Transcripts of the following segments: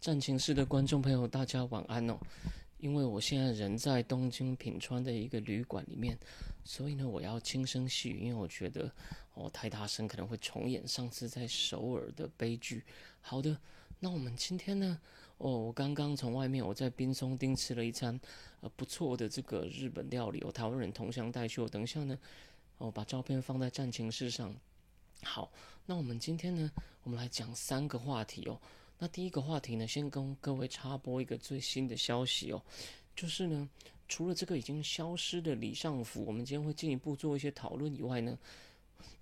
战情室的观众朋友，大家晚安哦。因为我现在人在东京品川的一个旅馆里面，所以呢，我要轻声细语，因为我觉得哦太大声可能会重演上次在首尔的悲剧。好的，那我们今天呢，哦，我刚刚从外面我在滨松町吃了一餐呃不错的这个日本料理，哦，台湾人同乡带去。我等一下呢，哦，把照片放在战情室上。好，那我们今天呢，我们来讲三个话题哦。那第一个话题呢，先跟各位插播一个最新的消息哦，就是呢，除了这个已经消失的李尚福，我们今天会进一步做一些讨论以外呢，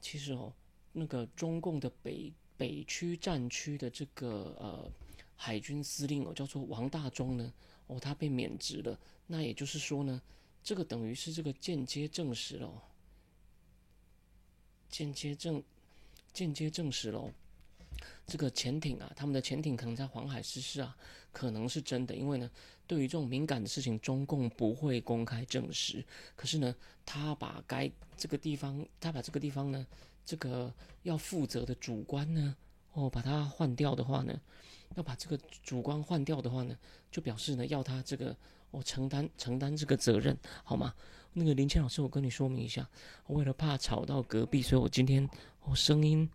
其实哦，那个中共的北北区战区的这个呃海军司令哦，叫做王大中呢，哦，他被免职了。那也就是说呢，这个等于是这个间接证实了，间接证间接证实了。这个潜艇啊，他们的潜艇可能在黄海失事啊，可能是真的。因为呢，对于这种敏感的事情，中共不会公开证实。可是呢，他把该这个地方，他把这个地方呢，这个要负责的主官呢，哦，把它换掉的话呢，要把这个主官换掉的话呢，就表示呢，要他这个哦承担承担这个责任，好吗？那个林谦老师，我跟你说明一下，为了怕吵到隔壁，所以我今天哦声音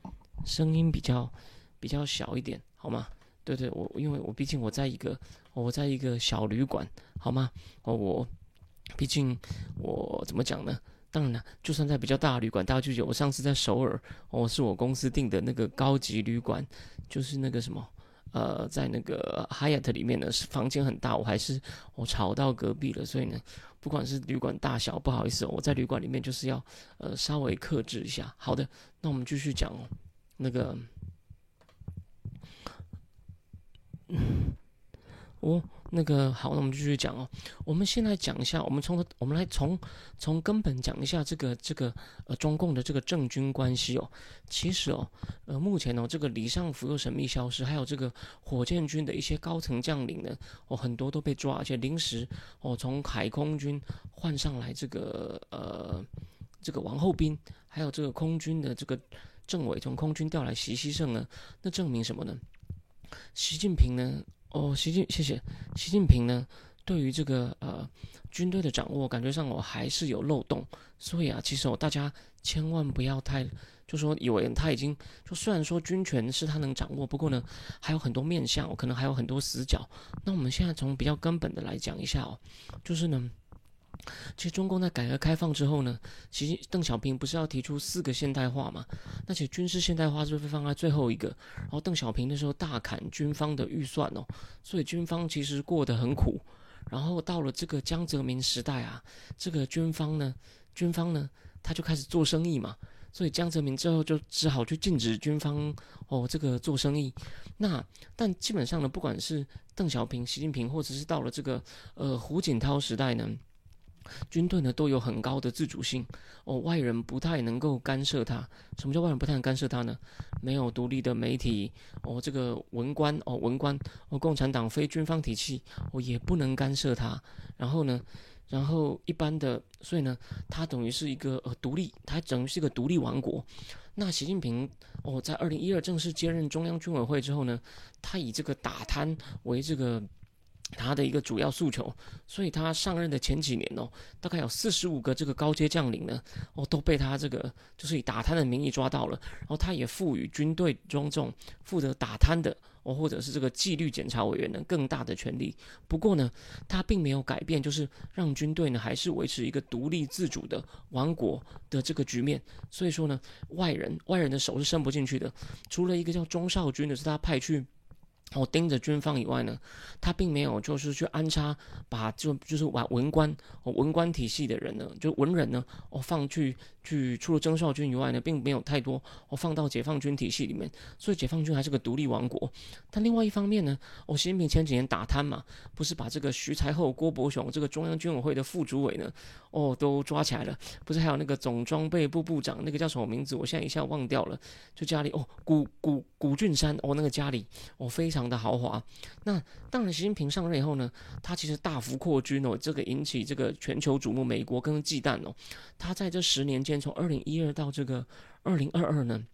声音比较。比较小一点，好吗？对对，我因为我毕竟我在一个我在一个小旅馆，好吗？哦，我毕竟我怎么讲呢？当然了，就算在比较大的旅馆，大家就觉得我上次在首尔，哦，是我公司订的那个高级旅馆，就是那个什么，呃，在那个 Hyatt 里面呢，是房间很大，我还是我吵到隔壁了，所以呢，不管是旅馆大小，不好意思，我在旅馆里面就是要呃稍微克制一下。好的，那我们继续讲哦，那个。哦，那个好，那我们继续讲哦。我们先来讲一下，我们从我们来从从根本讲一下这个这个呃中共的这个政军关系哦。其实哦，呃目前哦这个李尚福又神秘消失，还有这个火箭军的一些高层将领呢，哦很多都被抓，而且临时哦从海空军换上来这个呃这个王后斌，还有这个空军的这个政委从空军调来习西胜呢，那证明什么呢？习近平呢？哦，习近，谢谢。习近平呢，对于这个呃军队的掌握，感觉上我还是有漏洞。所以啊，其实哦，大家千万不要太就说以为他已经就虽然说军权是他能掌握，不过呢，还有很多面相，可能还有很多死角。那我们现在从比较根本的来讲一下哦，就是呢。其实中共在改革开放之后呢，其实邓小平不是要提出四个现代化嘛？那其实军事现代化是不是放在最后一个？然后邓小平那时候大砍军方的预算哦，所以军方其实过得很苦。然后到了这个江泽民时代啊，这个军方呢，军方呢他就开始做生意嘛，所以江泽民之后就只好去禁止军方哦这个做生意。那但基本上呢，不管是邓小平、习近平，或者是到了这个呃胡锦涛时代呢。军队呢都有很高的自主性哦，外人不太能够干涉他。什么叫外人不太能干涉他呢？没有独立的媒体哦，这个文官哦，文官哦，共产党非军方体系哦也不能干涉他。然后呢，然后一般的，所以呢，他等于是一个呃独立，他等于是一个独立王国。那习近平哦，在二零一二正式接任中央军委会之后呢，他以这个打贪为这个。他的一个主要诉求，所以他上任的前几年哦，大概有四十五个这个高阶将领呢，哦都被他这个就是以打贪的名义抓到了，然后他也赋予军队中这种负责打贪的哦，或者是这个纪律检查委员呢更大的权利。不过呢，他并没有改变，就是让军队呢还是维持一个独立自主的王国的这个局面。所以说呢，外人外人的手是伸不进去的。除了一个叫钟少军的，是他派去。我，盯着军方以外呢，他并没有就是去安插，把就就是把文官哦文官体系的人呢，就文人呢哦放去去除了征少军以外呢，并没有太多哦放到解放军体系里面，所以解放军还是个独立王国。但另外一方面呢，哦，习近平前几年打贪嘛，不是把这个徐才厚、郭伯雄这个中央军委会的副主委呢，哦，都抓起来了。不是还有那个总装备部部长，那个叫什么名字？我现在一下忘掉了。就家里哦，古古古俊山哦，那个家里哦，非常的豪华。那当然，习近平上任以后呢，他其实大幅扩军哦，这个引起这个全球瞩目，美国更忌惮哦。他在这十年间。从二零一二到这个二零二二呢，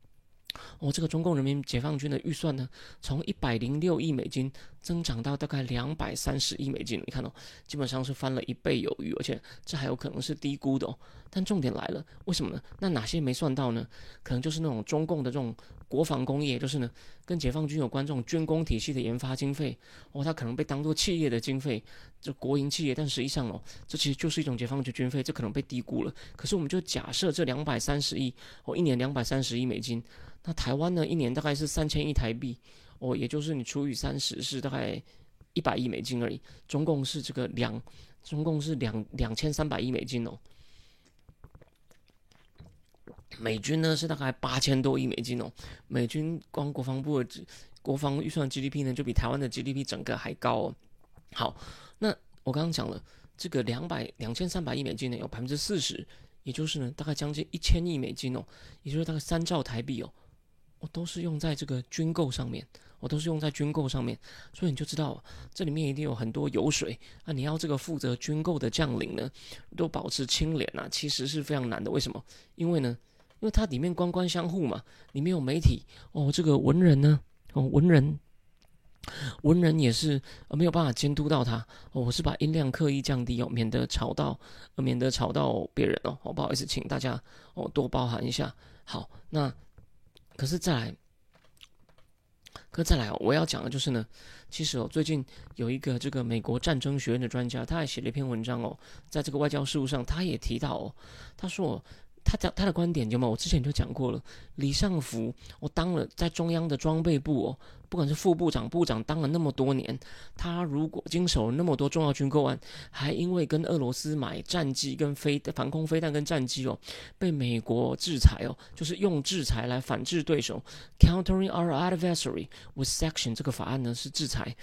哦，这个中共人民解放军的预算呢，从一百零六亿美金增长到大概两百三十亿美金，你看哦，基本上是翻了一倍有余，而且这还有可能是低估的哦。但重点来了，为什么呢？那哪些没算到呢？可能就是那种中共的这种国防工业，就是呢，跟解放军有关这种军工体系的研发经费，哦，它可能被当做企业的经费，就国营企业，但实际上哦，这其实就是一种解放军军费，这可能被低估了。可是我们就假设这两百三十亿，哦，一年两百三十亿美金，那台湾呢，一年大概是三千亿台币，哦，也就是你除以三十是大概一百亿美金而已。中共是这个两，中共是两两千三百亿美金哦。美军呢是大概八千多亿美金哦，美军光国防部的国防预算 GDP 呢就比台湾的 GDP 整个还高哦。好，那我刚刚讲了这个两百两千三百亿美金呢有百分之四十，也就是呢大概将近一千亿美金哦，也就是大概三兆台币哦，我都是用在这个军购上面，我都是用在军购上面，所以你就知道这里面一定有很多油水啊！你要这个负责军购的将领呢都保持清廉啊，其实是非常难的。为什么？因为呢？因为它里面官官相护嘛，里面有媒体哦，这个文人呢，哦文人，文人也是呃没有办法监督到他哦，我是把音量刻意降低哦，免得吵到，免得吵到别人哦，不好意思，请大家哦多包涵一下。好，那可是再来，可再来，我要讲的就是呢，其实哦最近有一个这个美国战争学院的专家，他还写了一篇文章哦，在这个外交事务上，他也提到哦，他说。他讲他的观点有吗？我之前就讲过了。李尚福，我当了在中央的装备部哦，不管是副部长、部长，当了那么多年，他如果经手了那么多重要军购案，还因为跟俄罗斯买战机、跟飞防空飞弹、跟战机哦，被美国制裁哦，就是用制裁来反制对手，countering our adversary with section 这个法案呢是制裁。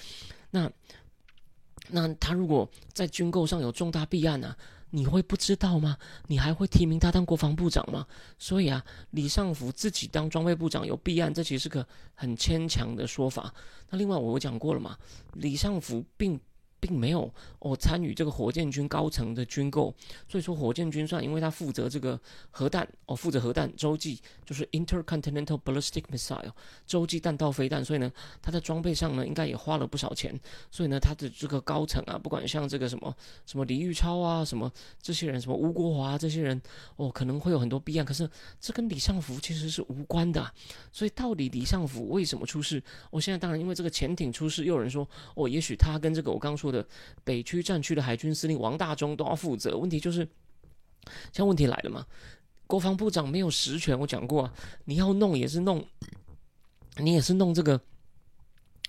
那那他如果在军购上有重大弊案呢？你会不知道吗？你还会提名他当国防部长吗？所以啊，李尚福自己当装备部长有弊案，这其实是个很牵强的说法。那另外我讲过了嘛，李尚福并。并没有哦参与这个火箭军高层的军购，所以说火箭军算因为他负责这个核弹哦，负责核弹洲际就是 intercontinental ballistic missile 洲际弹道飞弹，所以呢他在装备上呢应该也花了不少钱，所以呢他的这个高层啊，不管像这个什么什么李玉超啊，什么这些人，什么吴国华这些人哦，可能会有很多弊案，可是这跟李尚福其实是无关的，所以到底李尚福为什么出事？我现在当然因为这个潜艇出事，又有人说哦，也许他跟这个我刚说。的北区战区的海军司令王大中都要负责。问题就是，像问题来了嘛？国防部长没有实权，我讲过，啊你要弄也是弄，你也是弄这个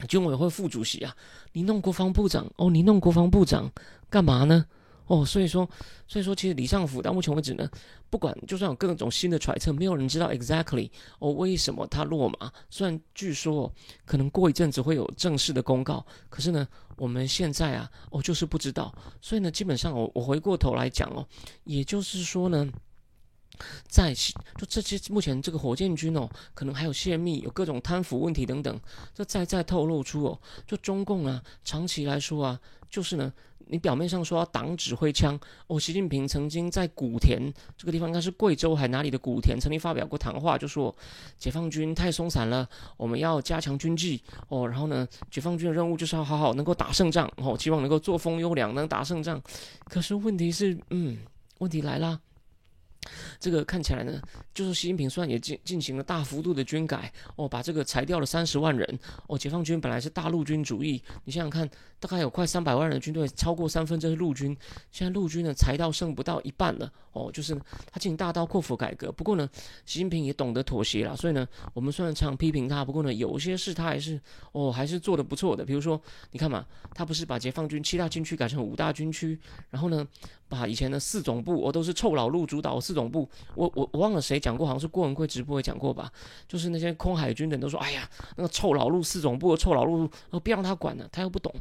军委会副主席啊。你弄国防部长哦，你弄国防部长干嘛呢？哦，所以说，所以说，其实李尚福到目前为止呢，不管就算有各种新的揣测，没有人知道 exactly 哦为什么他落马。虽然据说可能过一阵子会有正式的公告，可是呢，我们现在啊，哦就是不知道。所以呢，基本上我我回过头来讲哦，也就是说呢。在就这些目前这个火箭军哦，可能还有泄密，有各种贪腐问题等等，这再再透露出哦，就中共啊，长期来说啊，就是呢，你表面上说要挡指挥枪哦，习近平曾经在古田这个地方，应该是贵州还哪里的古田，曾经发表过谈话，就说解放军太松散了，我们要加强军纪哦，然后呢，解放军的任务就是要好好能够打胜仗哦，希望能够作风优良，能打胜仗。可是问题是，嗯，问题来了。这个看起来呢，就是习近平虽然也进进行了大幅度的军改哦，把这个裁掉了三十万人哦。解放军本来是大陆军主义，你想想看，大概有快三百万人的军队，超过三分之是陆军。现在陆军呢裁到剩不到一半了哦，就是他进行大刀阔斧改革。不过呢，习近平也懂得妥协了，所以呢，我们虽然常批评他，不过呢，有些事他还是哦还是做的不错的。比如说，你看嘛，他不是把解放军七大军区改成五大军区，然后呢，把以前的四总部，我都是臭老陆主导四总部，我我我忘了谁讲过，好像是郭文贵直播也讲过吧，就是那些空海军的人都说，哎呀，那个臭老陆四总部，臭老陆，呃，不让他管了，他又不懂。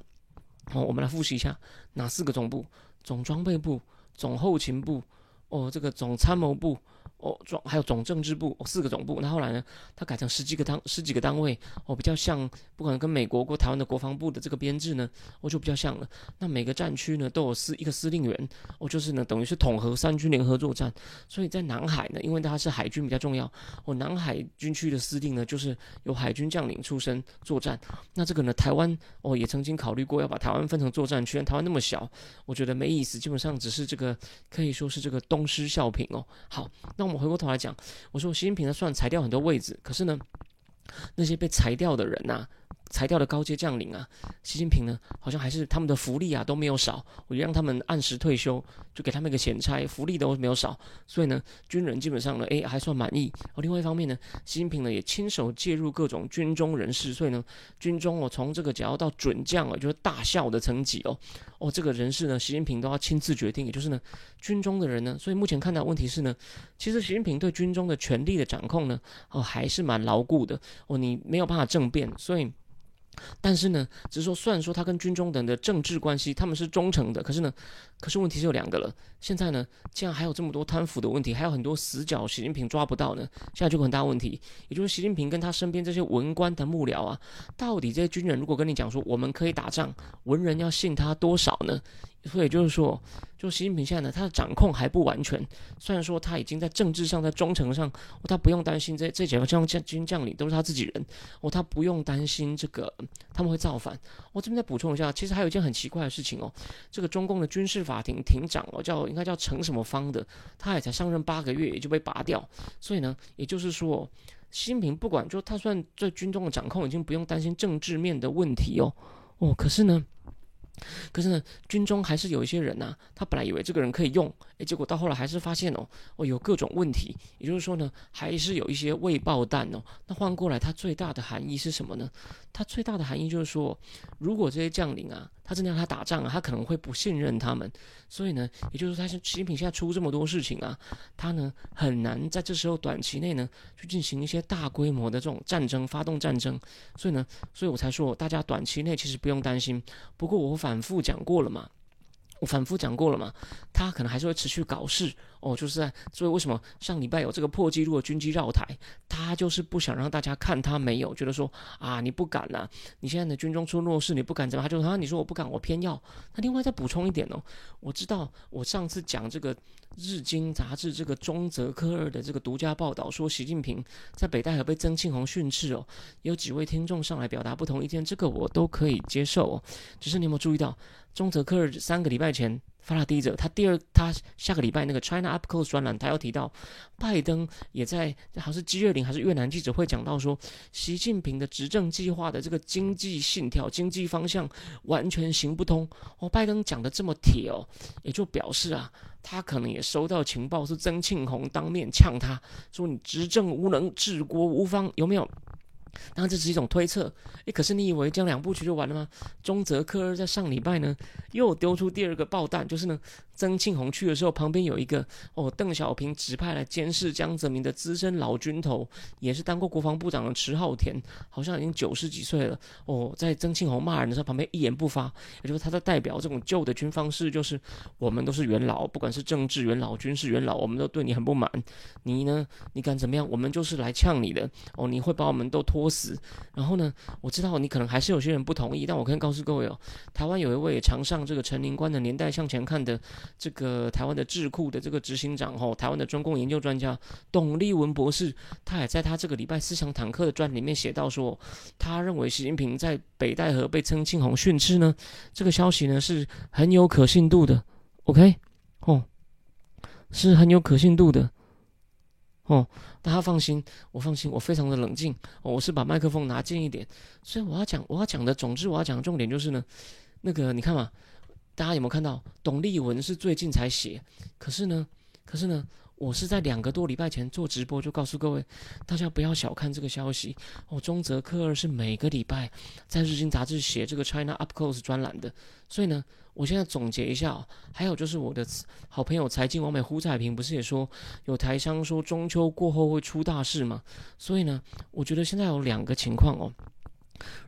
哦，我们来复习一下哪四个总部：总装备部、总后勤部、哦，这个总参谋部。哦，总还有总政治部哦四个总部，那后来呢，它改成十几个单十几个单位，哦，比较像，不可能跟美国或台湾的国防部的这个编制呢，我就比较像了。那每个战区呢都有司一个司令员，哦，就是呢等于是统合三军联合作战。所以在南海呢，因为它是海军比较重要，哦，南海军区的司令呢就是由海军将领出身作战。那这个呢，台湾哦也曾经考虑过要把台湾分成作战区，台湾那么小，我觉得没意思，基本上只是这个可以说是这个东施效颦哦。好，那我们。我回过头来讲，我说习近平他，虽然裁掉很多位置，可是呢，那些被裁掉的人呐。裁掉的高阶将领啊，习近平呢，好像还是他们的福利啊都没有少，我就让他们按时退休，就给他们一个闲差，福利都没有少，所以呢，军人基本上呢，诶还算满意。哦，另外一方面呢，习近平呢也亲手介入各种军中人士，所以呢，军中哦从这个只要到准将哦，就是大校的层级哦，哦这个人事呢，习近平都要亲自决定，也就是呢，军中的人呢，所以目前看到问题是呢，其实习近平对军中的权力的掌控呢，哦还是蛮牢固的哦，你没有办法政变，所以。但是呢，只是说，虽然说他跟军中等的政治关系他们是忠诚的，可是呢，可是问题是有两个了。现在呢，既然还有这么多贪腐的问题，还有很多死角，习近平抓不到呢，现在就很大问题。也就是习近平跟他身边这些文官的幕僚啊，到底这些军人如果跟你讲说我们可以打仗，文人要信他多少呢？所以就是说，就习近平现在呢，他的掌控还不完全。虽然说他已经在政治上、在忠诚上，他不用担心这这几个将将军将领都是他自己人，哦，他不用担心这个他们会造反。我这边再补充一下，其实还有一件很奇怪的事情哦，这个中共的军事法庭庭长哦，叫应该叫陈什么方的，他也才上任八个月，也就被拔掉。所以呢，也就是说，习近平不管就他算在军中的掌控，已经不用担心政治面的问题哦，哦，可是呢。可是呢，军中还是有一些人呐，他本来以为这个人可以用，诶，结果到后来还是发现哦，哦有各种问题，也就是说呢，还是有一些未爆弹哦。那换过来，它最大的含义是什么呢？它最大的含义就是说，如果这些将领啊。他真的要他打仗啊，他可能会不信任他们，所以呢，也就是说，他是习近平现在出这么多事情啊，他呢很难在这时候短期内呢去进行一些大规模的这种战争，发动战争，所以呢，所以我才说大家短期内其实不用担心。不过我反复讲过了嘛。我反复讲过了嘛，他可能还是会持续搞事哦，就是在所以为什么上礼拜有这个破纪录的军机绕台，他就是不想让大家看他没有，觉得说啊你不敢呐，你现在的军中出弱势，你不敢怎么，他就啊你说我不敢，我偏要。那另外再补充一点哦，我知道我上次讲这个日经杂志这个中泽科二的这个独家报道说习近平在北戴河被曾庆红训斥哦，有几位听众上来表达不同意见，这个我都可以接受哦，只是你有没有注意到？中泽克尔三个礼拜前发了第一则，他第二他下个礼拜那个 China Up Close 专栏，他要提到拜登也在好像是 G 二零还是越南记者会讲到说，习近平的执政计划的这个经济信条、经济方向完全行不通。哦，拜登讲的这么铁哦，也就表示啊，他可能也收到情报，是曾庆红当面呛他说你执政无能、治国无方，有没有？当然这是一种推测，诶，可是你以为这样两部曲就完了吗？中泽克二在上礼拜呢，又丢出第二个爆弹，就是呢。曾庆红去的时候，旁边有一个哦，邓小平指派来监视江泽民的资深老军头，也是当过国防部长的迟浩田，好像已经九十几岁了哦。在曾庆红骂人的时候，旁边一言不发，也就是他在代表这种旧的军方式，就是我们都是元老，不管是政治元老、军事元老，我们都对你很不满。你呢，你敢怎么样？我们就是来呛你的哦。你会把我们都拖死。然后呢，我知道你可能还是有些人不同意，但我可以告诉各位哦，台湾有一位常上这个陈林官的年代向前看的。这个台湾的智库的这个执行长吼，台湾的中共研究专家董立文博士，他也在他这个礼拜思想坦克的专里面写到说，他认为习近平在北戴河被曾庆红训斥呢，这个消息呢是很有可信度的，OK，哦，是很有可信度的，哦，大家放心，我放心，我非常的冷静，我是把麦克风拿近一点，所以我要讲我要讲的，总之我要讲的重点就是呢，那个你看嘛。大家有没有看到？董立文是最近才写，可是呢，可是呢，我是在两个多礼拜前做直播，就告诉各位，大家不要小看这个消息哦。中泽克二是每个礼拜在日经杂志写这个 China Up Close 专栏的，所以呢，我现在总结一下哦。还有就是我的好朋友财经王美胡彩平不是也说有台商说中秋过后会出大事吗？所以呢，我觉得现在有两个情况哦。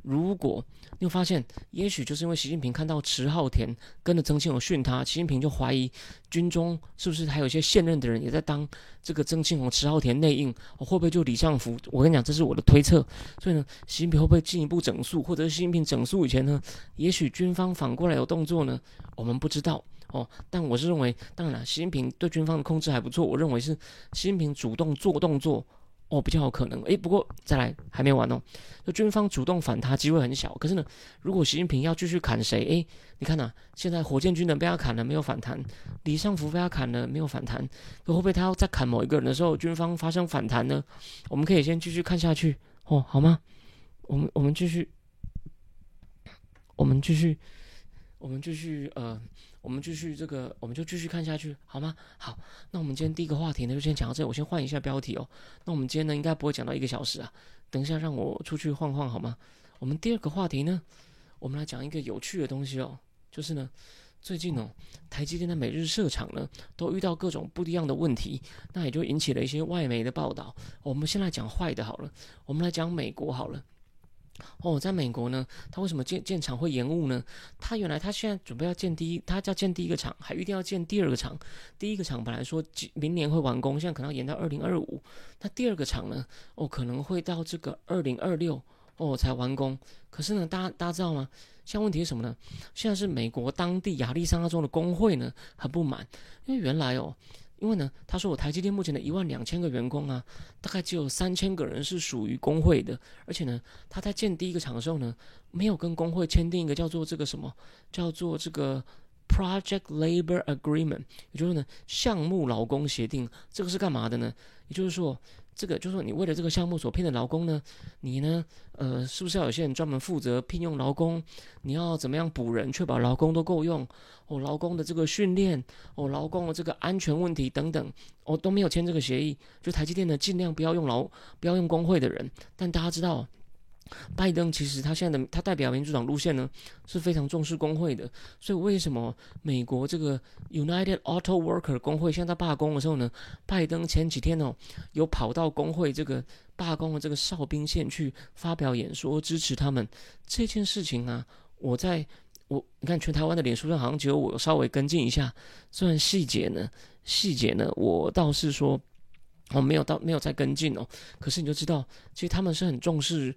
如果你有发现，也许就是因为习近平看到池浩田跟着曾庆红训他，习近平就怀疑军中是不是还有一些现任的人也在当这个曾庆红、池浩田内应，会不会就李尚福？我跟你讲，这是我的推测。所以呢，习近平会不会进一步整肃，或者是习近平整肃以前呢，也许军方反过来有动作呢？我们不知道哦。但我是认为，当然，习近平对军方的控制还不错。我认为是习近平主动做动作。哦，比较有可能。诶，不过再来还没完哦。就军方主动反他机会很小。可是呢，如果习近平要继续砍谁？诶，你看呐，现在火箭军人被他砍了，没有反弹；李尚福被他砍了，没有反弹。会不会他要再砍某一个人的时候，军方发生反弹呢？我们可以先继续看下去哦，好吗？我们我们继续，我们继续，我们继续呃。我们继续这个，我们就继续看下去，好吗？好，那我们今天第一个话题呢，就先讲到这。我先换一下标题哦。那我们今天呢，应该不会讲到一个小时啊。等一下让我出去晃晃，好吗？我们第二个话题呢，我们来讲一个有趣的东西哦，就是呢，最近哦，台积电的每日设厂呢，都遇到各种不一样的问题，那也就引起了一些外媒的报道。我们先来讲坏的好了，我们来讲美国好了。哦，在美国呢，他为什么建建厂会延误呢？他原来他现在准备要建第一，他要建第一个厂，还预定要建第二个厂。第一个厂本来说明年会完工，现在可能要延到二零二五。那第二个厂呢？哦，可能会到这个二零二六哦才完工。可是呢，大家大家知道吗？现在问题是什么呢？现在是美国当地亚利桑那州的工会呢很不满，因为原来哦。因为呢，他说我台积电目前的一万两千个员工啊，大概只有三千个人是属于工会的，而且呢，他在建第一个厂的时候呢，没有跟工会签订一个叫做这个什么，叫做这个 Project Labor Agreement，也就是呢项目劳工协定，这个是干嘛的呢？也就是说。这个就是说，你为了这个项目所聘的劳工呢，你呢，呃，是不是要有些人专门负责聘用劳工？你要怎么样补人，确保劳工都够用？哦，劳工的这个训练，哦，劳工的这个安全问题等等，哦，都没有签这个协议。就台积电呢，尽量不要用劳，不要用工会的人。但大家知道。拜登其实他现在的他代表民主党路线呢是非常重视工会的，所以为什么美国这个 United Auto Worker 工会现在罢工的时候呢，拜登前几天哦有跑到工会这个罢工的这个哨兵线去发表演说支持他们这件事情啊，我在我你看全台湾的脸书上好像只有我稍微跟进一下，虽然细节呢细节呢我倒是说我没有到没有再跟进哦，可是你就知道其实他们是很重视。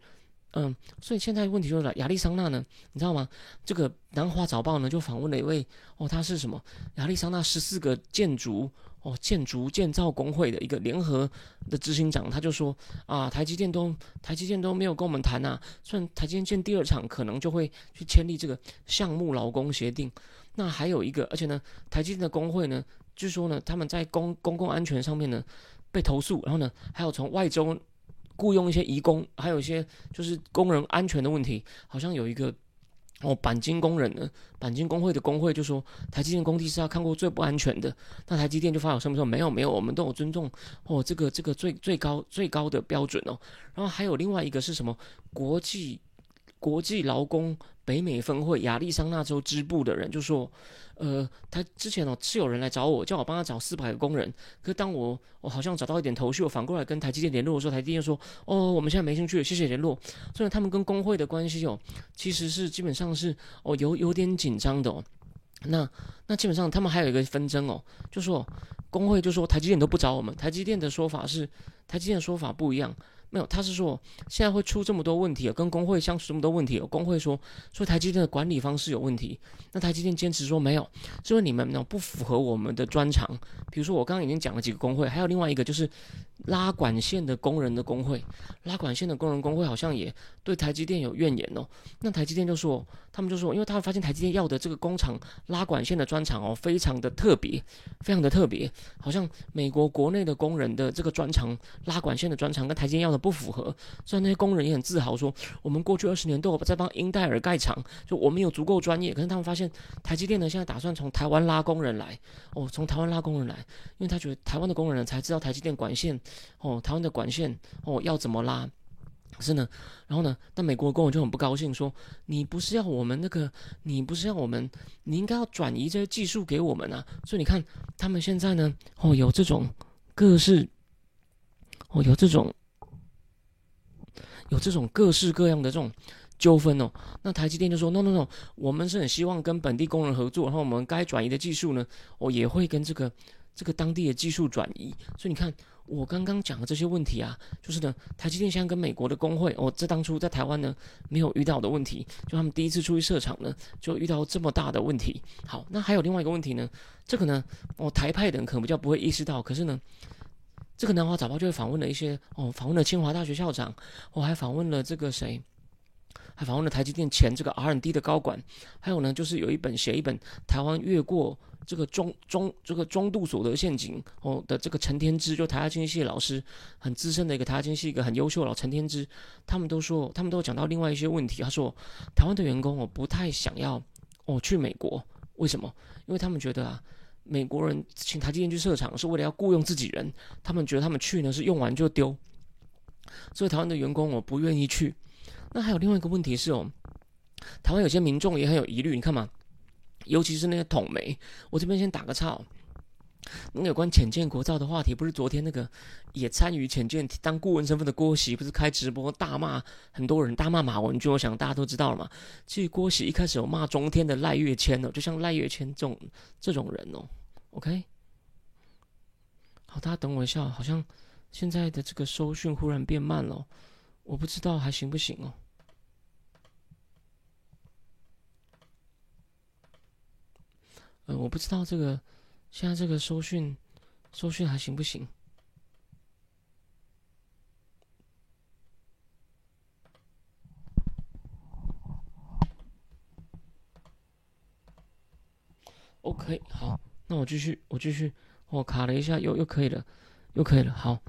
嗯，所以现在问题就是，亚利桑那呢，你知道吗？这个南华早报呢就访问了一位哦，他是什么？亚利桑那十四个建筑哦，建筑建造工会的一个联合的执行长，他就说啊，台积电都台积电都没有跟我们谈呐，虽然台积电建第二厂可能就会去签立这个项目劳工协定，那还有一个，而且呢，台积电的工会呢，据说呢，他们在公公共安全上面呢被投诉，然后呢，还有从外州。雇佣一些移工，还有一些就是工人安全的问题，好像有一个哦，钣金工人呢，钣金工会的工会就说，台积电工地是要看过最不安全的。那台积电就发表声明说，没有没有，我们都有尊重哦，这个这个最最高最高的标准哦。然后还有另外一个是什么？国际国际劳工北美分会亚利桑那州支部的人就说。呃，他之前哦是有人来找我，叫我帮他找四百个工人。可是当我我好像找到一点头绪，我反过来跟台积电联络的时候，台积电说：“哦，我们现在没兴趣，谢谢联络。”所以他们跟工会的关系哦，其实是基本上是哦有有点紧张的哦。那那基本上他们还有一个纷争哦，就说工会就说台积电都不找我们，台积电的说法是台积电的说法不一样。没有，他是说现在会出这么多问题跟工会相处这么多问题工会说说台积电的管理方式有问题，那台积电坚持说没有，是因为你们呢不符合我们的专长。比如说我刚刚已经讲了几个工会，还有另外一个就是拉管线的工人的工会，拉管线的工人工会好像也对台积电有怨言哦。那台积电就说，他们就说，因为他们发现台积电要的这个工厂拉管线的专长哦，非常的特别，非常的特别，好像美国国内的工人的这个专长拉管线的专长跟台积电要的。不符合。虽然那些工人也很自豪说，我们过去二十年都有在帮英戴尔盖厂，就我们有足够专业。可是他们发现，台积电呢现在打算从台湾拉工人来，哦，从台湾拉工人来，因为他觉得台湾的工人才知道台积电管线，哦，台湾的管线，哦，要怎么拉。可是呢，然后呢，但美国的工人就很不高兴，说你不是要我们那个，你不是要我们，你应该要转移这些技术给我们啊。所以你看，他们现在呢，哦，有这种各式，哦，有这种，有这种各式各样的这种纠纷哦。那台积电就说，no no no，我们是很希望跟本地工人合作，然后我们该转移的技术呢，哦，也会跟这个这个当地的技术转移。所以你看。我刚刚讲的这些问题啊，就是呢，台积电现在跟美国的工会，哦，这当初在台湾呢没有遇到的问题，就他们第一次出去设厂呢，就遇到这么大的问题。好，那还有另外一个问题呢，这个呢，哦，台派的人可能比较不会意识到，可是呢，这个南华早报就会访问了一些，哦，访问了清华大学校长，我还访问了这个谁，还访问了台积电前这个 R&D 的高管，还有呢，就是有一本写一本台湾越过。这个中中这个中度所得陷阱哦的这个陈天之，就台大经济系老师，很资深的一个台大经济系一个很优秀老陈天之，他们都说，他们都讲到另外一些问题。他说，台湾的员工我不太想要哦去美国，为什么？因为他们觉得啊，美国人请台积电去设厂是为了要雇佣自己人，他们觉得他们去呢是用完就丢，所以台湾的员工我不愿意去。那还有另外一个问题是哦，台湾有些民众也很有疑虑，你看嘛。尤其是那些统媒，我这边先打个岔。那有关浅见国造的话题，不是昨天那个也参与浅见当顾问身份的郭喜，不是开直播大骂很多人，大骂马文君。我想大家都知道了嘛。其实郭喜一开始有骂中天的赖月谦哦，就像赖月谦这种这种人哦。OK，好，大家等我一下，好像现在的这个收讯忽然变慢了，我不知道还行不行哦。呃，我不知道这个现在这个收讯收讯还行不行？OK，好，那我继续，我继续，我卡了一下，又又可以了，又可以了。好，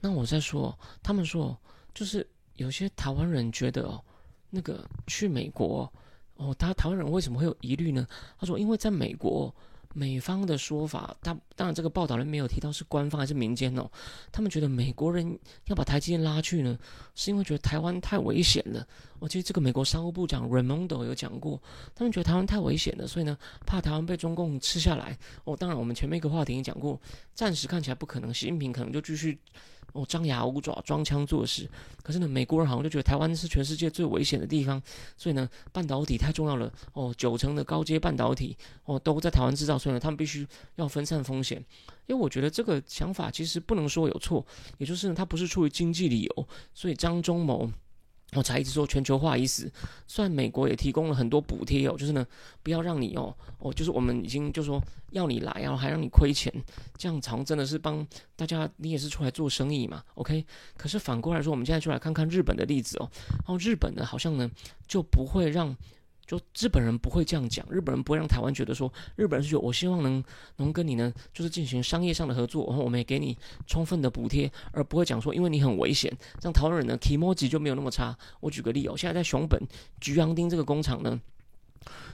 那我再说，他们说就是有些台湾人觉得哦，那个去美国。哦，他台湾人为什么会有疑虑呢？他说，因为在美国，美方的说法，他当然这个报道人没有提到是官方还是民间哦。他们觉得美国人要把台积电拉去呢，是因为觉得台湾太危险了。我记得这个美国商务部长 Raimondo 有讲过，他们觉得台湾太危险了，所以呢，怕台湾被中共吃下来。哦，当然我们前面一个话题也讲过，暂时看起来不可能，习近平可能就继续。哦，张牙舞爪、装腔作势，可是呢，美国人好像就觉得台湾是全世界最危险的地方，所以呢，半导体太重要了。哦，九成的高阶半导体哦都在台湾制造，所以呢，他们必须要分散风险。因为我觉得这个想法其实不能说有错，也就是呢，它不是出于经济理由，所以张忠谋。我才一直说全球化已死，虽然美国也提供了很多补贴哦，就是呢，不要让你哦，哦，就是我们已经就说要你来然后，还让你亏钱，这样常真的是帮大家，你也是出来做生意嘛，OK？可是反过来说，我们现在就来看看日本的例子哦，然后日本呢，好像呢就不会让。就日本人不会这样讲，日本人不会让台湾觉得说，日本人是说我希望能能跟你呢，就是进行商业上的合作，然后我们也给你充分的补贴，而不会讲说因为你很危险，让台湾人呢提莫级就没有那么差。我举个例哦，现在在熊本菊阳町这个工厂呢。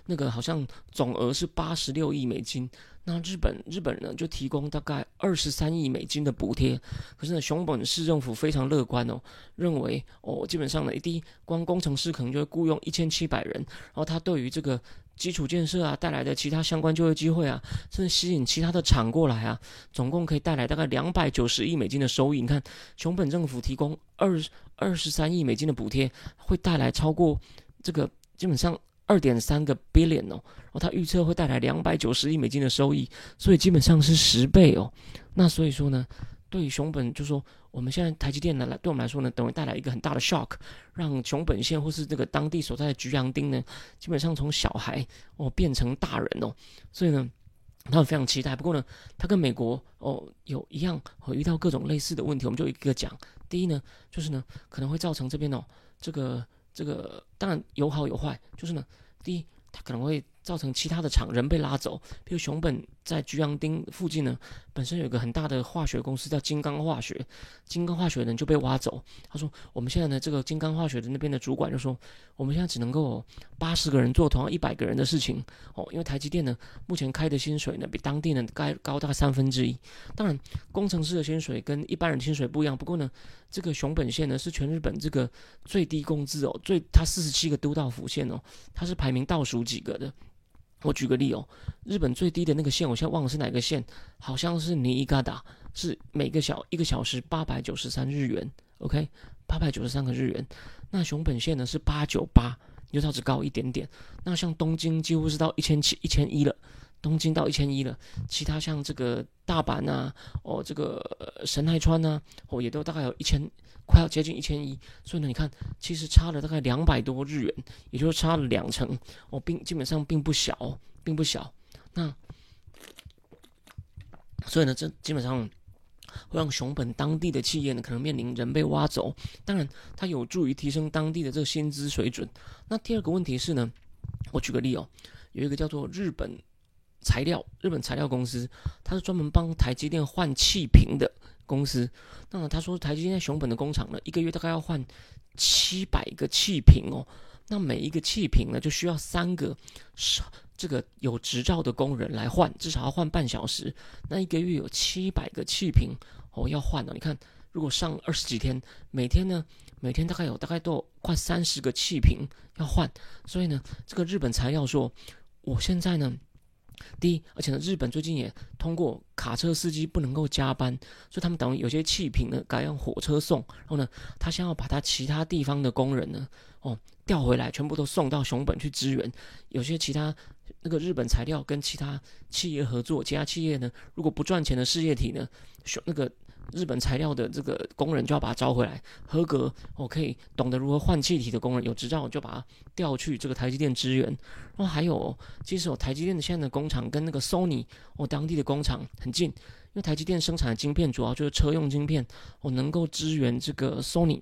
那个好像总额是八十六亿美金，那日本日本呢就提供大概二十三亿美金的补贴，可是呢熊本市政府非常乐观哦，认为哦基本上呢第一光工程师可能就会雇佣一千七百人，然后他对于这个基础建设啊带来的其他相关就业机会啊，甚至吸引其他的厂过来啊，总共可以带来大概两百九十亿美金的收益。你看熊本政府提供二二十三亿美金的补贴，会带来超过这个基本上。二点三个 billion 哦，然后他预测会带来两百九十亿美金的收益，所以基本上是十倍哦。那所以说呢，对于熊本，就说我们现在台积电呢来，对我们来说呢，等于带来一个很大的 shock，让熊本县或是这个当地所在的菊阳町呢，基本上从小孩哦变成大人哦。所以呢，他们非常期待。不过呢，他跟美国哦有一样，会遇到各种类似的问题，我们就一个讲。第一呢，就是呢可能会造成这边哦这个。这个当然有好有坏，就是呢，第一，它可能会造成其他的厂人被拉走。比如熊本在菊阳町附近呢，本身有一个很大的化学公司叫金刚化学，金刚化学的人就被挖走。他说，我们现在呢，这个金刚化学的那边的主管就说，我们现在只能够八十个人做同样一百个人的事情哦，因为台积电呢，目前开的薪水呢，比当地呢该高大概三分之一。当然，工程师的薪水跟一般人薪水不一样。不过呢，这个熊本县呢是全日本这个最低工资哦，最它四十七个都道府县哦，它是排名倒数几个的。我举个例哦，日本最低的那个线，我现在忘了是哪个线，好像是尼伊嘎达，是每个小一个小时八百九十三日元，OK，八百九十三个日元。那熊本线呢是八九八，就它只高一点点。那像东京几乎是到一千七、一千一了。东京到一千一了，其他像这个大阪呐，哦，这个神奈川呐，哦，也都大概有一千，快要接近一千一。所以呢，你看，其实差了大概两百多日元，也就是差了两成，哦，并基本上并不小，并不小。那所以呢，这基本上会让熊本当地的企业呢，可能面临人被挖走。当然，它有助于提升当地的这个薪资水准。那第二个问题是呢，我举个例哦，有一个叫做日本。材料，日本材料公司，它是专门帮台积电换气瓶的公司。那他说，台积电在熊本的工厂呢，一个月大概要换七百个气瓶哦。那每一个气瓶呢，就需要三个这个有执照的工人来换，至少要换半小时。那一个月有七百个气瓶哦要换哦。你看，如果上二十几天，每天呢，每天大概有大概都有快三十个气瓶要换。所以呢，这个日本材料说，我现在呢。第一，而且呢，日本最近也通过卡车司机不能够加班，所以他们等于有些气瓶呢改用火车送，然后呢，他先要把他其他地方的工人呢，哦调回来，全部都送到熊本去支援。有些其他那个日本材料跟其他企业合作，其他企业呢如果不赚钱的事业体呢，熊那个。日本材料的这个工人就要把他招回来，合格，我可以懂得如何换气体的工人有执照，我就把他调去这个台积电支援。然后还有，其实我台积电的现在的工厂跟那个 Sony 哦当地的工厂很近，因为台积电生产的晶片主要就是车用晶片，我能够支援这个 Sony。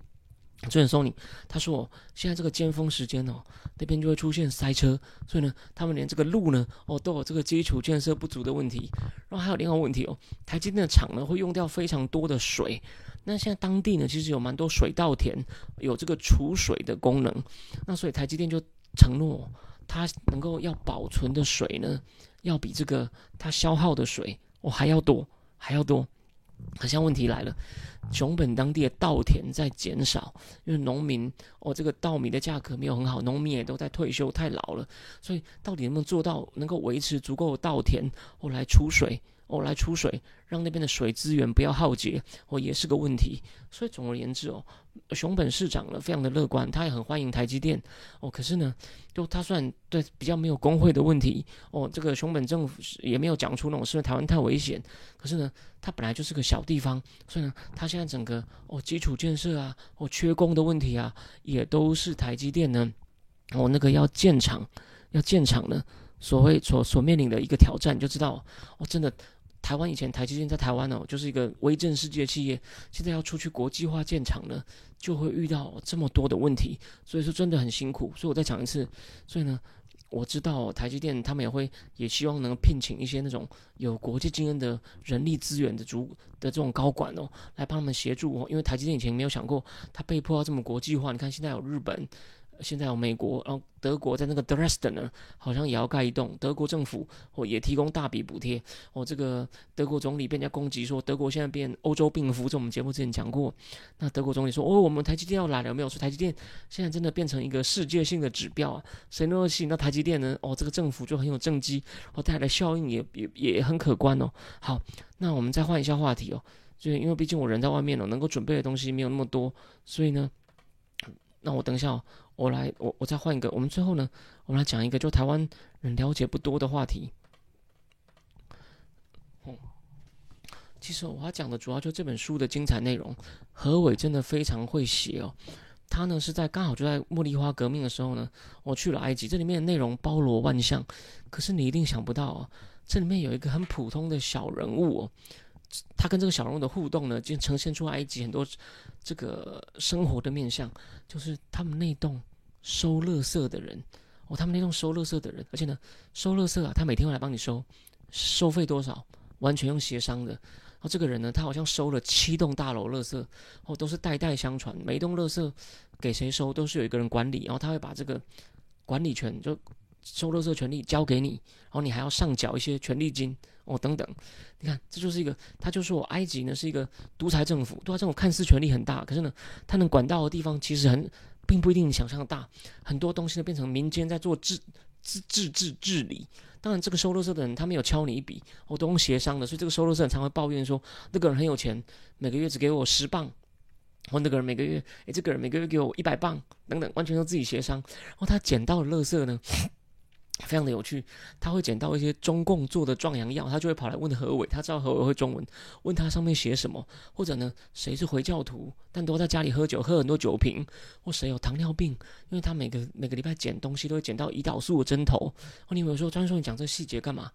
支援 Sony，他说现在这个尖峰时间哦，那边就会出现塞车，所以呢，他们连这个路呢，哦，都有这个基础建设不足的问题。然后还有另外一个问题哦，台积电的厂呢会用掉非常多的水，那现在当地呢其实有蛮多水稻田，有这个储水的功能，那所以台积电就承诺，它能够要保存的水呢，要比这个它消耗的水哦还要多，还要多。可像问题来了，熊本当地的稻田在减少，因为农民哦，这个稻米的价格没有很好，农民也都在退休太老了，所以到底能不能做到能够维持足够稻田哦来出水？哦，来出水，让那边的水资源不要耗竭，哦，也是个问题。所以总而言之，哦，熊本市长呢非常的乐观，他也很欢迎台积电。哦，可是呢，就他算对比较没有工会的问题，哦，这个熊本政府也没有讲出那种是台湾太危险。可是呢，他本来就是个小地方，所以呢，他现在整个哦基础建设啊，哦缺工的问题啊，也都是台积电呢，哦那个要建厂，要建厂呢，所谓所所面临的一个挑战，就知道哦，真的。台湾以前台积电在台湾哦，就是一个威震世界的企业，现在要出去国际化建厂呢，就会遇到这么多的问题，所以说真的很辛苦。所以我再讲一次，所以呢，我知道台积电他们也会也希望能聘请一些那种有国际经验的人力资源的主的这种高管哦，来帮他们协助，因为台积电以前没有想过，他被迫要这么国际化。你看现在有日本。现在有美国，然后德国在那个 Dresden 呢，好像也要盖一栋。德国政府哦也提供大笔补贴。哦，这个德国总理被人家攻击说德国现在变欧洲病夫，这我们节目之前讲过。那德国总理说哦，我们台积电要来了，没有？说台积电现在真的变成一个世界性的指标啊，谁能够吸引到台积电呢？哦，这个政府就很有政绩，哦带来的效应也也也很可观哦。好，那我们再换一下话题哦，就因为毕竟我人在外面哦，能够准备的东西没有那么多，所以呢，那我等一下哦。我来，我我再换一个。我们最后呢，我们来讲一个就台湾人了解不多的话题。哦，其实我要讲的主要就这本书的精彩内容。何伟真的非常会写哦。他呢是在刚好就在茉莉花革命的时候呢，我去了埃及。这里面的内容包罗万象，可是你一定想不到啊，这里面有一个很普通的小人物哦。他跟这个小人物的互动呢，就呈现出埃及很多这个生活的面相，就是他们那栋收垃圾的人哦，他们那栋收垃圾的人，而且呢，收垃圾啊，他每天会来帮你收，收费多少，完全用协商的。然后这个人呢，他好像收了七栋大楼垃圾，哦，都是代代相传，每一栋垃圾给谁收都是有一个人管理，然后他会把这个管理权就收垃圾权利交给你，然后你还要上缴一些权利金哦等等。你看，这就是一个，他就说我埃及呢是一个独裁政府，独裁政府看似权力很大，可是呢，他能管到的地方其实很。并不一定你想象大，很多东西呢变成民间在做治治治治治理。当然，这个收垃圾的人他没有敲你一笔，我都用协商的，所以这个收垃圾人常会抱怨说，那个人很有钱，每个月只给我十磅，或那个人每个月，诶，这个人每个月给我一百磅，等等，完全都自己协商。然后他捡到的垃圾呢？非常的有趣，他会捡到一些中共做的壮阳药，他就会跑来问何伟，他知道何伟会中文，问他上面写什么，或者呢，谁是回教徒，但都在家里喝酒，喝很多酒瓶，或谁有糖尿病，因为他每个每个礼拜捡东西都会捡到胰岛素的针头。哦，你有说张叔，你讲这细节干嘛？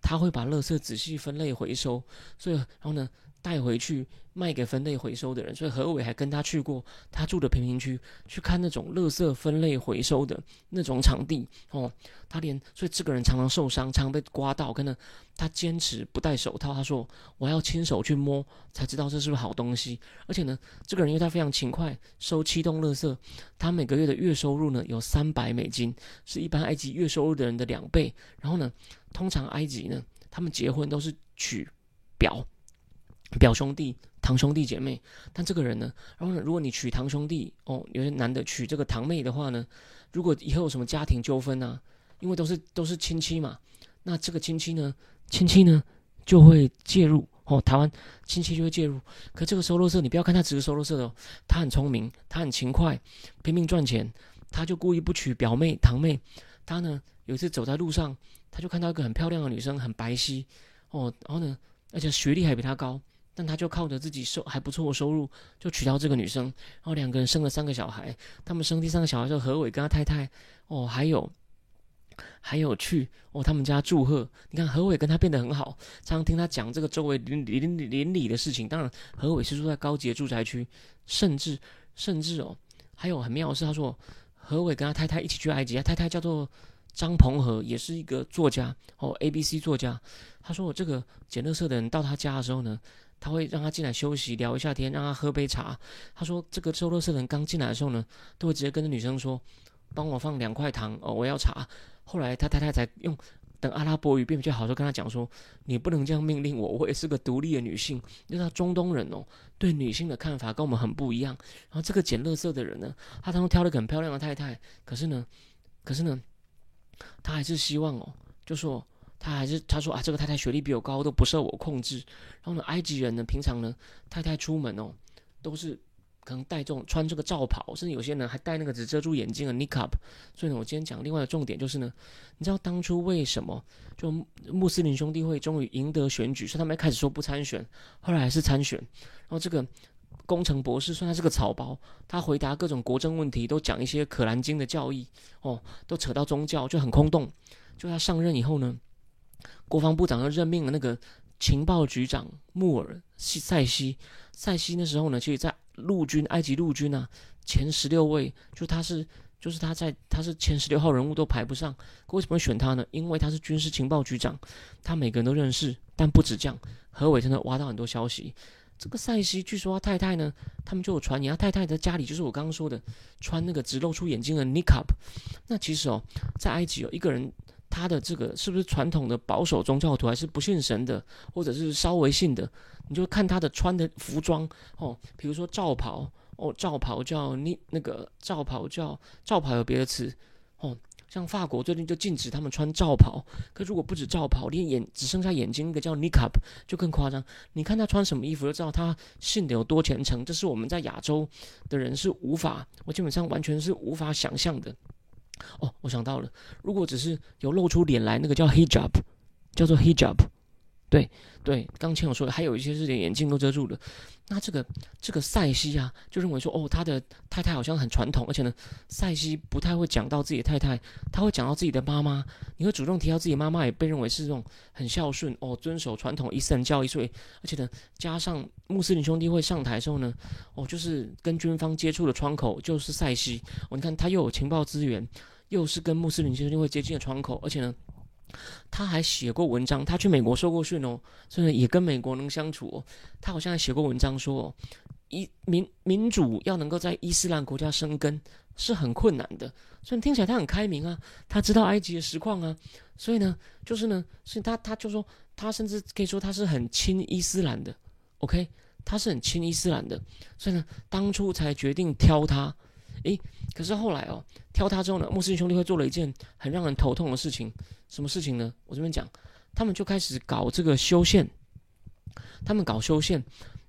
他会把垃圾仔细分类回收，所以然后呢？带回去卖给分类回收的人，所以何伟还跟他去过他住的贫民区，去看那种垃圾分类回收的那种场地哦。他连所以这个人常常受伤，常常被刮到，可能他坚持不戴手套。他说：“我要亲手去摸，才知道这是不是好东西。”而且呢，这个人因为他非常勤快，收七栋垃圾，他每个月的月收入呢有三百美金，是一般埃及月收入的人的两倍。然后呢，通常埃及呢，他们结婚都是娶表。表兄弟、堂兄弟姐妹，但这个人呢？然后呢？如果你娶堂兄弟哦，有些男的娶这个堂妹的话呢，如果以后有什么家庭纠纷啊，因为都是都是亲戚嘛，那这个亲戚呢，亲戚呢就会介入哦。台湾亲戚就会介入。可这个收肉社，你不要看他只是收肉社的哦，他很聪明，他很勤快，拼命赚钱，他就故意不娶表妹、堂妹。他呢有一次走在路上，他就看到一个很漂亮的女生，很白皙哦，然后呢，而且学历还比他高。但他就靠着自己收还不错的收入，就娶到这个女生，然后两个人生了三个小孩。他们生第三个小孩时候，何伟跟他太太哦，还有还有去哦他们家祝贺。你看何伟跟他变得很好，常常听他讲这个周围邻邻邻里的事情。当然何伟是住在高级的住宅区，甚至甚至哦，还有很妙的是，他说何伟跟他太太一起去埃及，他太太叫做。张鹏和也是一个作家哦，A B C 作家。他说：“我这个捡垃圾的人到他家的时候呢，他会让他进来休息聊一下天，让他喝杯茶。他说这个收垃圾的人刚进来的时候呢，都会直接跟着女生说：‘帮我放两块糖哦，我要茶。’后来他太太才用等阿拉伯语变比较好，就跟他讲说：‘你不能这样命令我，我也是个独立的女性。’因为他中东人哦，对女性的看法跟我们很不一样。然后这个捡垃圾的人呢，他当中挑了个很漂亮的太太，可是呢，可是呢。”他还是希望哦，就说他还是他说啊，这个太太学历比我高，都不受我控制。然后呢，埃及人呢，平常呢，太太出门哦，都是可能戴这种穿这个罩袍，甚至有些人还戴那个只遮住眼睛的 niqab。所以呢，我今天讲另外的重点就是呢，你知道当初为什么就穆斯林兄弟会终于赢得选举，所以他们一开始说不参选，后来还是参选。然后这个。工程博士，虽然是个草包，他回答各种国政问题都讲一些可兰经的教义，哦，都扯到宗教，就很空洞。就他上任以后呢，国防部长又任命了那个情报局长穆尔西塞西。塞西那时候呢，其实在陆军埃及陆军啊前十六位，就他是就是他在他是前十六号人物都排不上。为什么会选他呢？因为他是军事情报局长，他每个人都认识。但不止这样，何伟真的挖到很多消息。这个塞西据说他太太呢，他们就有传言，他太太的家里就是我刚刚说的穿那个只露出眼睛的 niqab。那其实哦，在埃及有一个人，他的这个是不是传统的保守宗教徒，还是不信神的，或者是稍微信的？你就看他的穿的服装哦，比如说罩袍哦，罩袍叫你那个罩袍叫罩袍有别的词。像法国最近就禁止他们穿罩袍，可如果不止罩袍，连眼只剩下眼睛，一个叫 niqab 就更夸张。你看他穿什么衣服，就知道他信的有多虔诚。这是我们在亚洲的人是无法，我基本上完全是无法想象的。哦，我想到了，如果只是有露出脸来，那个叫 hijab，叫做 hijab。对对，刚前我说的，还有一些是连眼镜都遮住的。那这个这个塞西啊，就认为说，哦，他的太太好像很传统，而且呢，塞西不太会讲到自己的太太，他会讲到自己的妈妈。你会主动提到自己妈妈，也被认为是这种很孝顺哦，遵守传统伊斯兰教义。所以，而且呢，加上穆斯林兄弟会上台之后呢，哦，就是跟军方接触的窗口就是塞西。哦，你看他又有情报资源。又是跟穆斯林兄弟会接近的窗口，而且呢，他还写过文章，他去美国受过训哦，所以也跟美国能相处哦。他好像还写过文章说，一民民主要能够在伊斯兰国家生根是很困难的。所以听起来他很开明啊，他知道埃及的实况啊，所以呢，就是呢，所以他他就说，他甚至可以说他是很亲伊斯兰的，OK，他是很亲伊斯兰的，所以呢，当初才决定挑他。诶，可是后来哦，挑他之后呢，穆斯林兄弟会做了一件很让人头痛的事情，什么事情呢？我这边讲，他们就开始搞这个修宪，他们搞修宪。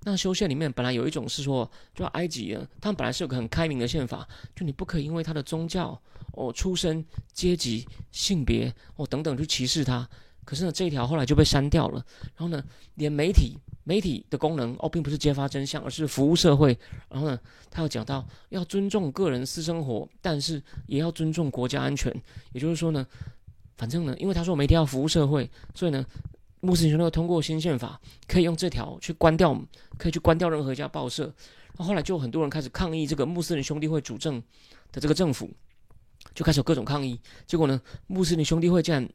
那修宪里面本来有一种是说，就埃及啊，他们本来是有个很开明的宪法，就你不可以因为他的宗教、哦出身、阶级、性别、哦等等去歧视他。可是呢，这一条后来就被删掉了。然后呢，连媒体。媒体的功能哦，并不是揭发真相，而是服务社会。然后呢，他又讲到要尊重个人私生活，但是也要尊重国家安全。也就是说呢，反正呢，因为他说媒体要服务社会，所以呢，穆斯林兄弟通过新宪法可以用这条去关掉，可以去关掉任何一家报社。后后来就很多人开始抗议这个穆斯林兄弟会主政的这个政府，就开始有各种抗议。结果呢，穆斯林兄弟会竟然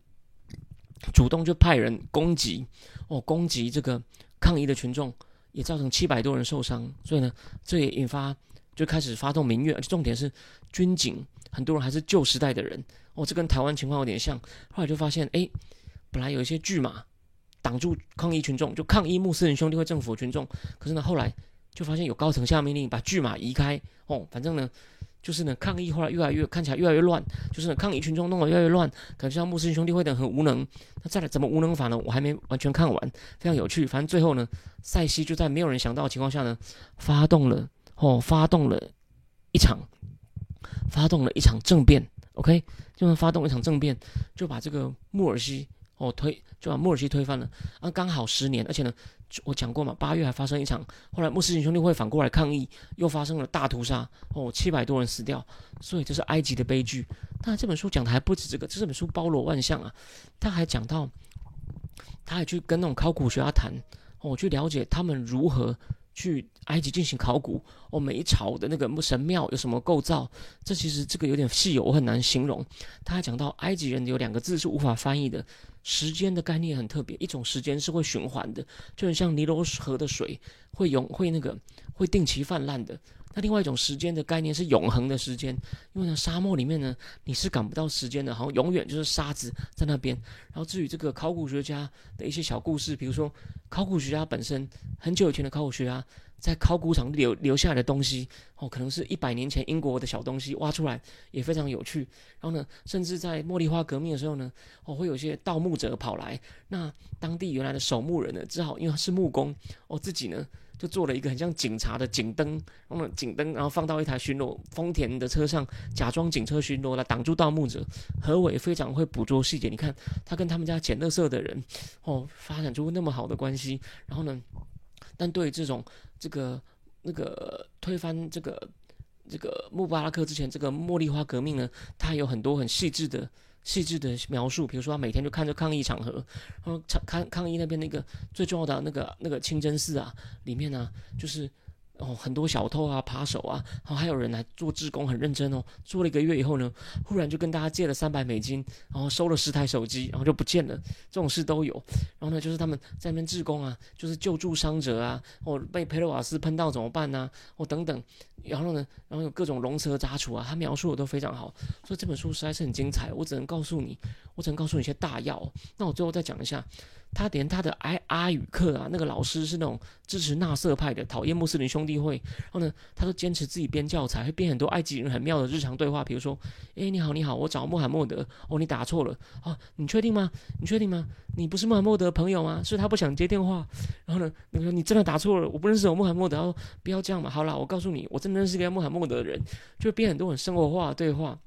主动就派人攻击哦，攻击这个。抗议的群众也造成七百多人受伤，所以呢，这也引发就开始发动民怨，而且重点是军警很多人还是旧时代的人哦，这跟台湾情况有点像。后来就发现，哎，本来有一些巨马挡住抗议群众，就抗议穆斯林兄弟会政府群众，可是呢，后来就发现有高层下命令把巨马移开哦，反正呢。就是呢，抗议后来越来越看起来越来越乱，就是呢，抗议群众弄得越来越乱，感觉像穆斯林兄弟会等很无能。那再来怎么无能法呢？我还没完全看完，非常有趣。反正最后呢，塞西就在没有人想到的情况下呢，发动了哦，发动了一场，发动了一场政变。OK，就是发动一场政变，就把这个穆尔西哦推，就把穆尔西推翻了。啊，刚好十年，而且呢。我讲过嘛，八月还发生一场，后来穆斯林兄弟会反过来抗议，又发生了大屠杀，哦，七百多人死掉，所以这是埃及的悲剧。但这本书讲的还不止这个，这本书包罗万象啊，他还讲到，他还去跟那种考古学家谈，哦，去了解他们如何。去埃及进行考古哦，每一朝的那个神庙有什么构造？这其实这个有点细，我很难形容。他还讲到埃及人有两个字是无法翻译的，时间的概念很特别。一种时间是会循环的，就很像尼罗河的水会永会那个会定期泛滥的。那另外一种时间的概念是永恒的时间，因为呢沙漠里面呢你是感不到时间的，好像永远就是沙子在那边。然后至于这个考古学家的一些小故事，比如说考古学家本身很久以前的考古学家在考古场留留下来的东西，哦，可能是一百年前英国的小东西挖出来也非常有趣。然后呢，甚至在茉莉花革命的时候呢，哦会有一些盗墓者跑来，那当地原来的守墓人呢只好因为是木工，哦自己呢。就做了一个很像警察的警灯，然后警灯，然后放到一台巡逻丰田的车上，假装警车巡逻来挡住盗墓者。何伟非常会捕捉细节，你看他跟他们家捡垃圾的人，哦，发展出那么好的关系。然后呢，但对这种这个那个推翻这个这个穆巴拉克之前这个茉莉花革命呢，他有很多很细致的。细致的描述，比如说他每天就看着抗议场合，然后抗抗议那边那个最重要的那个那个清真寺啊，里面呢就是。哦，很多小偷啊，扒手啊，然后还有人来做志工，很认真哦。做了一个月以后呢，忽然就跟大家借了三百美金，然后收了十台手机，然后就不见了。这种事都有。然后呢，就是他们在那边志工啊，就是救助伤者啊，哦，被佩洛瓦斯喷到怎么办呢？哦，等等。然后呢，然后有各种龙蛇杂处啊，他描述的都非常好。所以这本书实在是很精彩。我只能告诉你，我只能告诉你一些大要。那我最后再讲一下。他连他的阿阿语课啊，那个老师是那种支持纳色派的，讨厌穆斯林兄弟会。然后呢，他都坚持自己编教材，会编很多埃及人很妙的日常对话，比如说：“哎，你好，你好，我找穆罕默德。哦，你打错了。哦，你确定吗？你确定吗？你不是穆罕默德朋友吗？是他不想接电话。然后呢，你说你真的打错了，我不认识我穆罕默德。哦，不要这样嘛。好了，我告诉你，我真的认识一个穆罕默德的人，就编很多很生活化的对话。”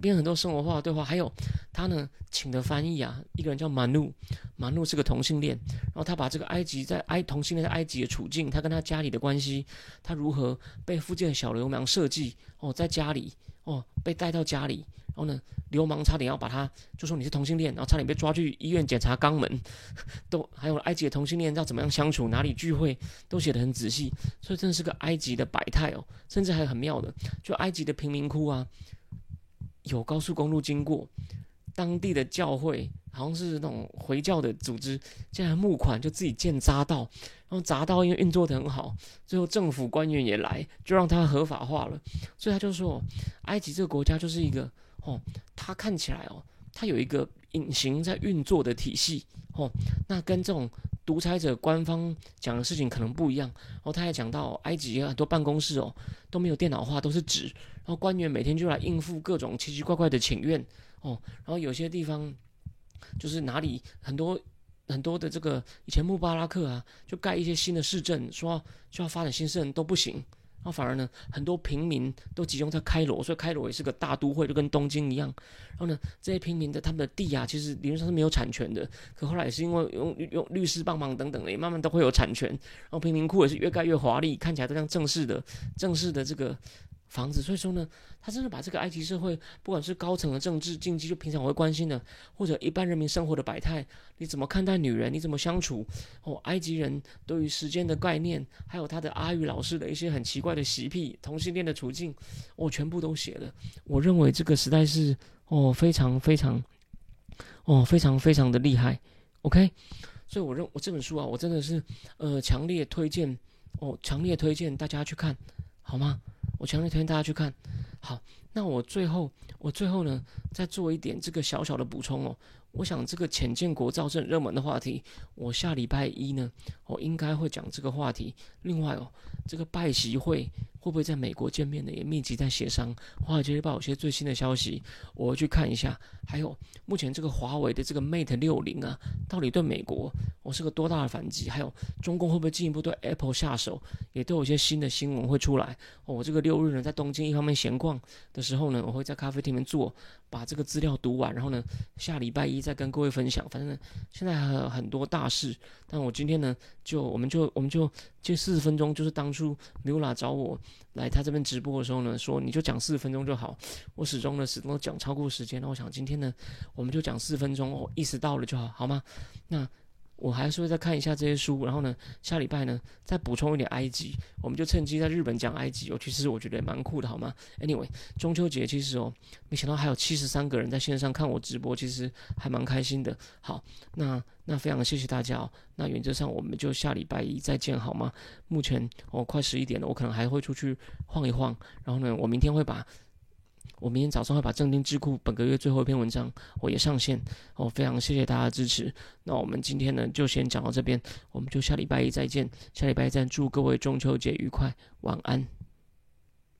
编很多生活化的对话，还有他呢请的翻译啊，一个人叫马努，马努是个同性恋，然后他把这个埃及在埃同性恋在埃及的处境，他跟他家里的关系，他如何被附近的小流氓设计哦，在家里哦被带到家里，然后呢流氓差点要把他就说你是同性恋，然后差点被抓去医院检查肛门，都还有埃及的同性恋要怎么样相处，哪里聚会都写的很仔细，所以真的是个埃及的百态哦，甚至还有很妙的，就埃及的贫民窟啊。有高速公路经过，当地的教会好像是那种回教的组织，竟然募款就自己建匝道，然后匝道因为运作的很好，最后政府官员也来，就让它合法化了。所以他就说，埃及这个国家就是一个哦，它看起来哦，它有一个隐形在运作的体系哦，那跟这种。独裁者官方讲的事情可能不一样，然后他还讲到埃及很多办公室哦都没有电脑化，都是纸，然后官员每天就来应付各种奇奇怪怪的请愿哦，然后有些地方就是哪里很多很多的这个以前穆巴拉克啊，就盖一些新的市政，说就要发展新市政都不行。那反而呢，很多平民都集中在开罗，所以开罗也是个大都会，就跟东京一样。然后呢，这些平民的他们的地啊，其实理论上是没有产权的。可后来也是因为用用律师帮忙等等的，也慢慢都会有产权。然后贫民窟也是越盖越华丽，看起来都像正式的、正式的这个。房子，所以说呢，他真的把这个埃及社会，不管是高层的政治、经济，就平常我会关心的，或者一般人民生活的百态，你怎么看待女人，你怎么相处？哦，埃及人对于时间的概念，还有他的阿语老师的一些很奇怪的习癖，同性恋的处境，我全部都写了。我认为这个时代是哦，非常非常，哦，非常非常的厉害。OK，所以我认我这本书啊，我真的是呃，强烈推荐哦，强烈推荐大家去看，好吗？我强烈推荐大家去看。好，那我最后，我最后呢，再做一点这个小小的补充哦。我想这个浅见国造这热门的话题，我下礼拜一呢，我应该会讲这个话题。另外哦，这个拜习会会不会在美国见面呢？也密集在协商。华尔街日报有些最新的消息，我会去看一下。还有目前这个华为的这个 Mate 六零啊，到底对美国我是个多大的反击？还有中共会不会进一步对 Apple 下手？也都有些新的新闻会出来。哦，我这个六日呢，在东京一方面闲逛的时候呢，我会在咖啡厅里面坐，把这个资料读完，然后呢，下礼拜一。再跟各位分享，反正现在还有很多大事，但我今天呢，就我们就我们就这四十分钟，就是当初刘拉找我来他这边直播的时候呢，说你就讲四十分钟就好，我始终呢始终讲超过时间，那我想今天呢，我们就讲四十分钟，哦，意识到了就好，好吗？那。我还是会再看一下这些书，然后呢，下礼拜呢再补充一点埃及，我们就趁机在日本讲埃及哦。其实我觉得蛮酷的，好吗？Anyway，中秋节其实哦，没想到还有七十三个人在线上看我直播，其实还蛮开心的。好，那那非常谢谢大家哦。那原则上我们就下礼拜一再见，好吗？目前哦快十一点了，我可能还会出去晃一晃，然后呢，我明天会把。我明天早上会把正定智库本个月最后一篇文章我也上线哦，非常谢谢大家的支持。那我们今天呢就先讲到这边，我们就下礼拜一再见。下礼拜一再祝各位中秋节愉快，晚安。